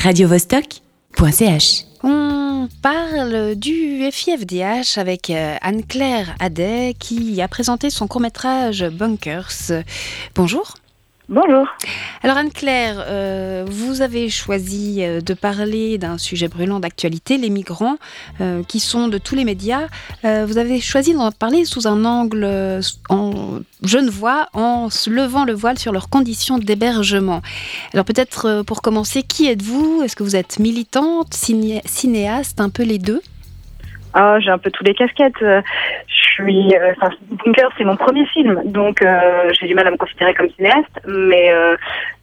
radiovostok.ch. On parle du FIFDH avec euh, Anne-Claire Adet qui a présenté son court-métrage Bunkers. Bonjour. Bonjour. Alors Anne-Claire, euh, vous avez choisi euh, de parler d'un sujet brûlant d'actualité, les migrants, euh, qui sont de tous les médias. vous avez choisi d'en parler sous un angle en jeune voix, en se levant le voile sur leurs conditions d'hébergement. Alors peut-être pour commencer, qui êtes-vous? Est-ce que vous êtes militante, cinéaste, un peu les deux? Ah, j'ai un peu tous les casquettes. Je suis, euh, enfin, Bunker, c'est mon premier film, donc euh, j'ai du mal à me considérer comme cinéaste, mais euh,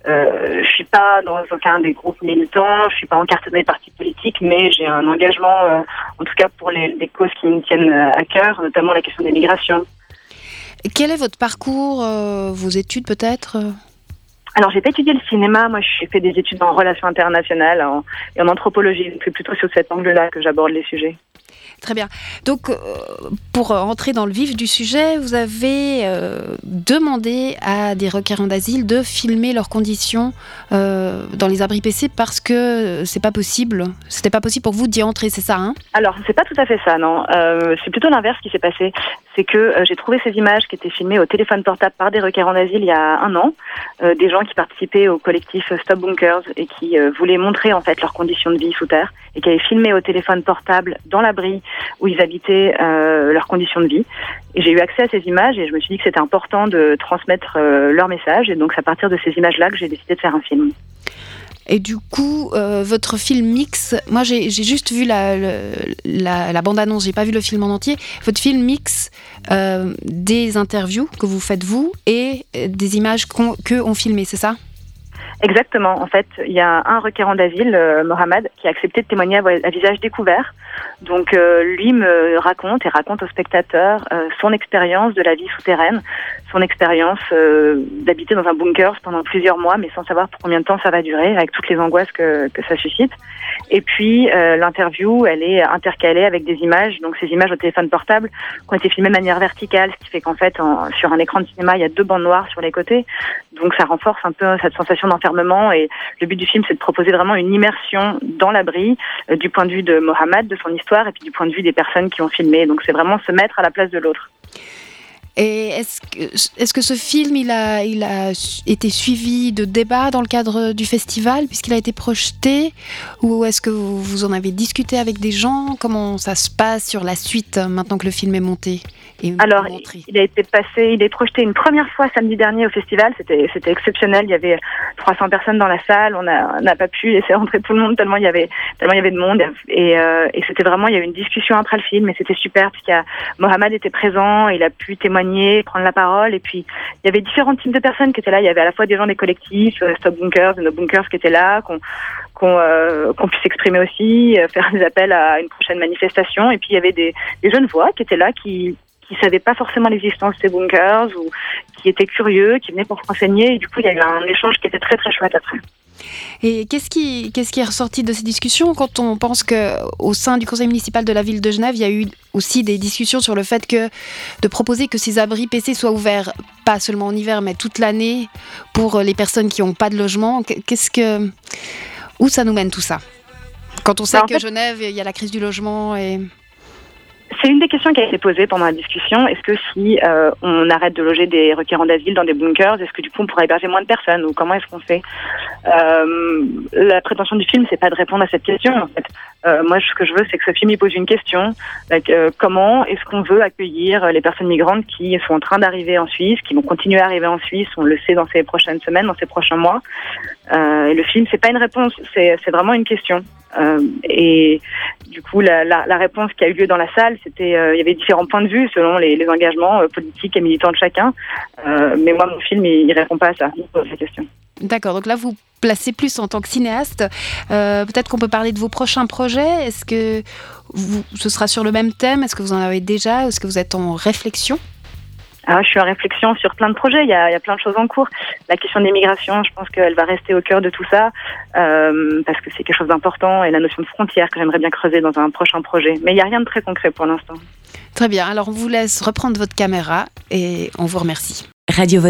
euh, je suis pas dans aucun des groupes militants, je suis pas encartée parti politique, mais j'ai un engagement, en tout cas pour les, les, causes qui me tiennent à cœur, notamment la question des migrations. Quel est votre parcours, vos études peut-être alors, j'ai pas étudié le cinéma. Moi, j'ai fait des études en relations internationales et en anthropologie. C'est plutôt sur cet angle-là que j'aborde les sujets. Très bien. Donc, euh, pour entrer dans le vif du sujet, vous avez euh, demandé à des requérants d'asile de filmer leurs conditions euh, dans les abris PC parce que c'est pas possible. C'était pas possible pour vous d'y entrer, c'est ça hein? Alors, c'est pas tout à fait ça, non. c'est plutôt l'inverse qui s'est passé. C'est que j'ai trouvé ces images qui étaient filmées au téléphone portable par des requérants d'asile il y a un an, des gens qui participaient au collectif Stop Bunkers et qui voulaient montrer en fait leurs conditions de vie sous terre et qui avaient filmé au téléphone portable dans l'abri où ils habitaient euh, leurs conditions de vie. Et j'ai eu accès à ces images et je me suis dit que c'était important de transmettre euh, leur message. Et donc, c'est à partir de ces images-là que j'ai décidé de faire un film. Et du coup, euh, votre film mix, moi j'ai juste vu la, la, bande-annonce, j'ai pas vu le film en entier. Votre film mix des interviews que vous faites vous et des images que ont filmé, c'est ça? Exactement. En fait, il y a un requérant d'asile, euh, Mohamed, qui a accepté de témoigner à, visage découvert. Donc, euh, lui me raconte et raconte aux spectateurs euh, son expérience de la vie souterraine, son expérience d'habiter dans un bunker pendant plusieurs mois, mais sans savoir pour combien de temps ça va durer, avec toutes les angoisses que ça suscite. Et puis, l'interview, elle est intercalée avec des images. Donc, ces images au téléphone portable qui ont été filmées de manière verticale, ce qui fait qu'en fait, sur un écran de cinéma, il y a deux bandes noires sur les côtés. Donc, ça renforce un peu cette sensation d'enfermement et le but du film, c'est de proposer vraiment une immersion dans l'abri euh, du point de vue de Mohamed, de son histoire, et puis du point de vue des personnes qui ont filmé. Donc c'est vraiment se mettre à la place de l'autre. Et est-ce que, est que ce film, il a, il a été suivi de débats dans le cadre du festival, puisqu'il a été projeté? Ou est-ce que vous, en avez discuté avec des gens? Comment ça se passe sur la suite, maintenant que le film est monté et Alors, il a été passé, il est projeté une première fois samedi dernier au festival. C'était, exceptionnel. Il y avait 300 personnes dans la salle. On n'a pas pu laisser entrer tout le monde tellement il y avait, tellement il y avait de monde. Et, euh, et c'était vraiment, il y a eu une discussion après le film, et c'était super, puisque Mohamed était présent. Il a pu témoigner prendre la parole. Et puis, il y avait différents types de personnes qui étaient là. Il y avait à la fois des gens des collectifs, euh, Stop Bunkers, No Bunkers qui étaient là, qu'on qu'on euh, puisse s'exprimer aussi, euh, faire des appels à une prochaine manifestation. Et puis, il y avait des, des jeunes voix qui étaient là, qui qui savaient pas forcément l'existence de ces bunkers ou qui étaient curieux, qui venaient pour se renseigner. Et du coup, il y a eu un échange qui était très très chouette après. Et qu'est-ce qui, qu'est-ce qui est ressorti de ces discussions quand on pense que au sein du conseil municipal de la ville de Genève, il y a eu aussi des discussions sur le fait que de proposer que ces abris PC soient ouverts pas seulement en hiver, mais toute l'année pour les personnes qui n'ont pas de logement? Qu'est-ce que, où ça nous mène tout ça? Quand on sait bah, que Genève, il y a la crise du logement et c'est une des questions qui a été posée pendant la discussion. Est-ce que si euh, on arrête de loger des requérants d'asile dans des bunkers, est-ce que du coup on pourrait héberger moins de personnes ou comment est-ce qu'on fait? Euh, La prétention du film, c'est pas de répondre à cette question. En fait, euh, moi, ce que je veux, c'est que ce film il pose une question euh, comment est-ce qu'on veut accueillir les personnes migrantes qui sont en train d'arriver en Suisse, qui vont continuer à arriver en Suisse On le sait dans ces prochaines semaines, dans ces prochains mois. et le film, c'est pas une réponse, c'est vraiment une question. et du coup, la, réponse qui a eu lieu dans la salle, c'était, euh, il y avait différents points de vue selon les, engagements euh, politiques et militants de chacun. Euh, mais moi, mon film, il, il répond pas à ça, pose la question. D'accord. Donc là, vous placez plus en tant que cinéaste. Peut-être qu'on peut parler de vos prochains projets. Est-ce que vous, ce sera sur le même thème? Est-ce que vous en avez déjà? Est-ce que vous êtes en réflexion? Ah, je suis en réflexion sur plein de projets. Il y, a, il y a plein de choses en cours. La question des migrations, je pense qu'elle va rester au cœur de tout ça euh, parce que c'est quelque chose d'important et la notion de frontière que j'aimerais bien creuser dans un prochain projet. Mais il n'y a rien de très concret pour l'instant. Très bien. Alors on vous laisse reprendre votre caméra et on vous remercie. Radio